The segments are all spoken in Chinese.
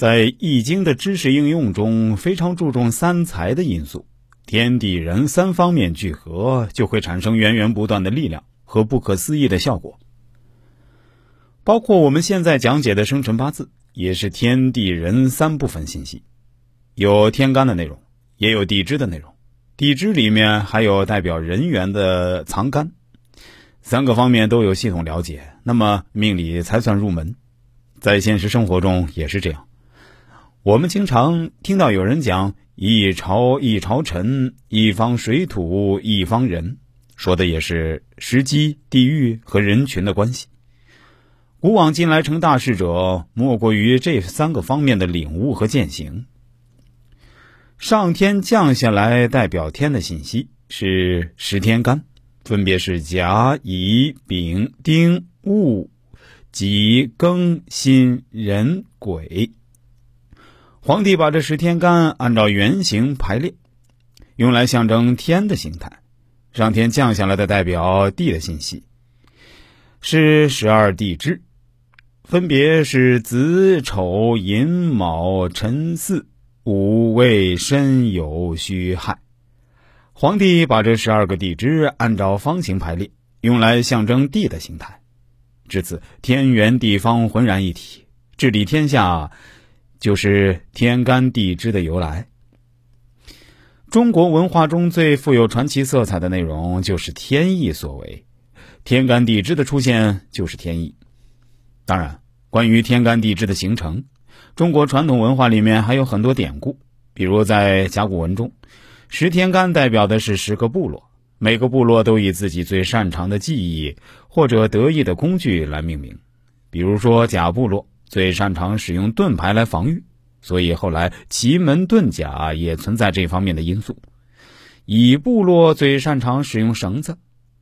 在《易经》的知识应用中，非常注重三才的因素，天地人三方面聚合，就会产生源源不断的力量和不可思议的效果。包括我们现在讲解的生辰八字，也是天地人三部分信息，有天干的内容，也有地支的内容。地支里面还有代表人员的藏干，三个方面都有系统了解，那么命理才算入门。在现实生活中也是这样。我们经常听到有人讲“一朝一朝臣，一方水土一方人”，说的也是时机、地域和人群的关系。古往今来成大事者，莫过于这三个方面的领悟和践行。上天降下来代表天的信息是十天干，分别是甲、乙、丙、丁、戊、己、庚、辛、壬、癸。皇帝把这十天干按照圆形排列，用来象征天的形态。上天降下来的代表地的信息，是十二地支，分别是子丑寅卯辰巳午未申酉戌亥。皇帝把这十二个地支按照方形排列，用来象征地的形态。至此，天圆地方浑然一体，治理天下。就是天干地支的由来。中国文化中最富有传奇色彩的内容，就是天意所为。天干地支的出现，就是天意。当然，关于天干地支的形成，中国传统文化里面还有很多典故。比如在甲骨文中，十天干代表的是十个部落，每个部落都以自己最擅长的技艺或者得意的工具来命名。比如说甲部落。最擅长使用盾牌来防御，所以后来奇门遁甲也存在这方面的因素。乙部落最擅长使用绳子，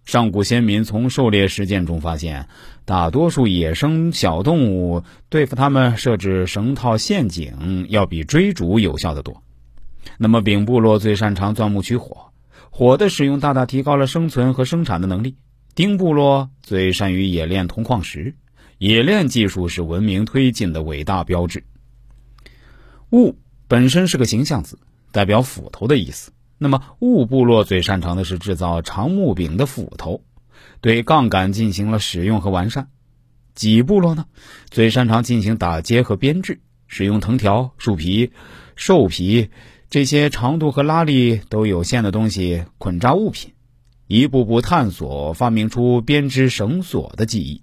上古先民从狩猎实践中发现，大多数野生小动物对付它们设置绳套陷阱，要比追逐有效的多。那么丙部落最擅长钻木取火，火的使用大大提高了生存和生产的能力。丁部落最善于冶炼铜矿石。冶炼技术是文明推进的伟大标志。戊本身是个形象字，代表斧头的意思。那么戊部落最擅长的是制造长木柄的斧头，对杠杆进行了使用和完善。己部落呢，最擅长进行打结和编制，使用藤条、树皮、兽皮这些长度和拉力都有限的东西捆扎物品，一步步探索，发明出编织绳索的技艺。